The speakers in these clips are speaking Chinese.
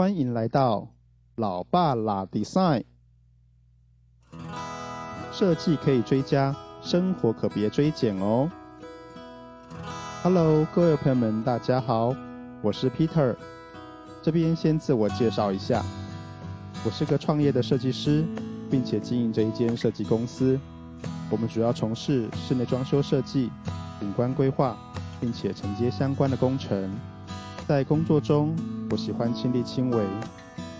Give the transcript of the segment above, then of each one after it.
欢迎来到老爸拉 design。设计可以追加，生活可别追减哦。Hello，各位朋友们，大家好，我是 Peter。这边先自我介绍一下，我是个创业的设计师，并且经营着一间设计公司。我们主要从事室内装修设计、景观规划，并且承接相关的工程。在工作中，我喜欢亲力亲为，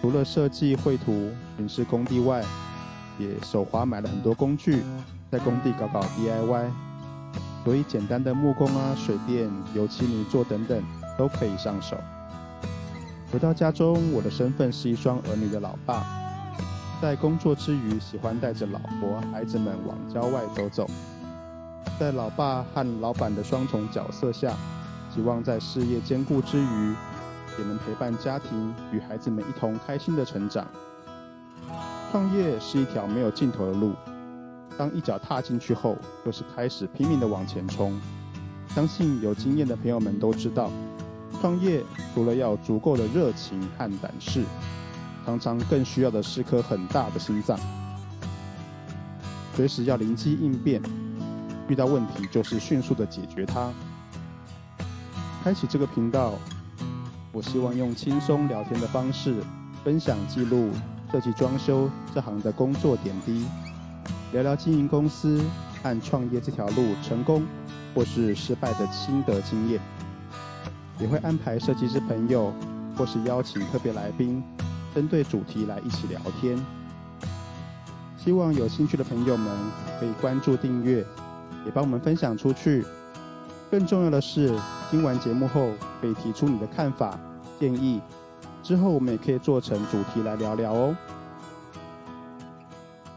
除了设计绘图、巡视工地外，也手滑买了很多工具，在工地搞搞 DIY。所以简单的木工啊、水电、油漆泥做等等都可以上手。回到家中，我的身份是一双儿女的老爸，在工作之余喜欢带着老婆、孩子们往郊外走走。在老爸和老板的双重角色下，希望在事业兼顾之余，也能陪伴家庭与孩子们一同开心的成长。创业是一条没有尽头的路，当一脚踏进去后，就是开始拼命的往前冲。相信有经验的朋友们都知道，创业除了要足够的热情和胆识，常常更需要的是颗很大的心脏，随时要灵机应变，遇到问题就是迅速的解决它。开启这个频道，我希望用轻松聊天的方式，分享记录设计装修这行的工作点滴，聊聊经营公司和创业这条路成功或是失败的心得经验，也会安排设计师朋友或是邀请特别来宾，针对主题来一起聊天。希望有兴趣的朋友们可以关注订阅，也帮我们分享出去。更重要的是，听完节目后可以提出你的看法、建议，之后我们也可以做成主题来聊聊哦。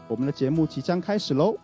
我们的节目即将开始喽！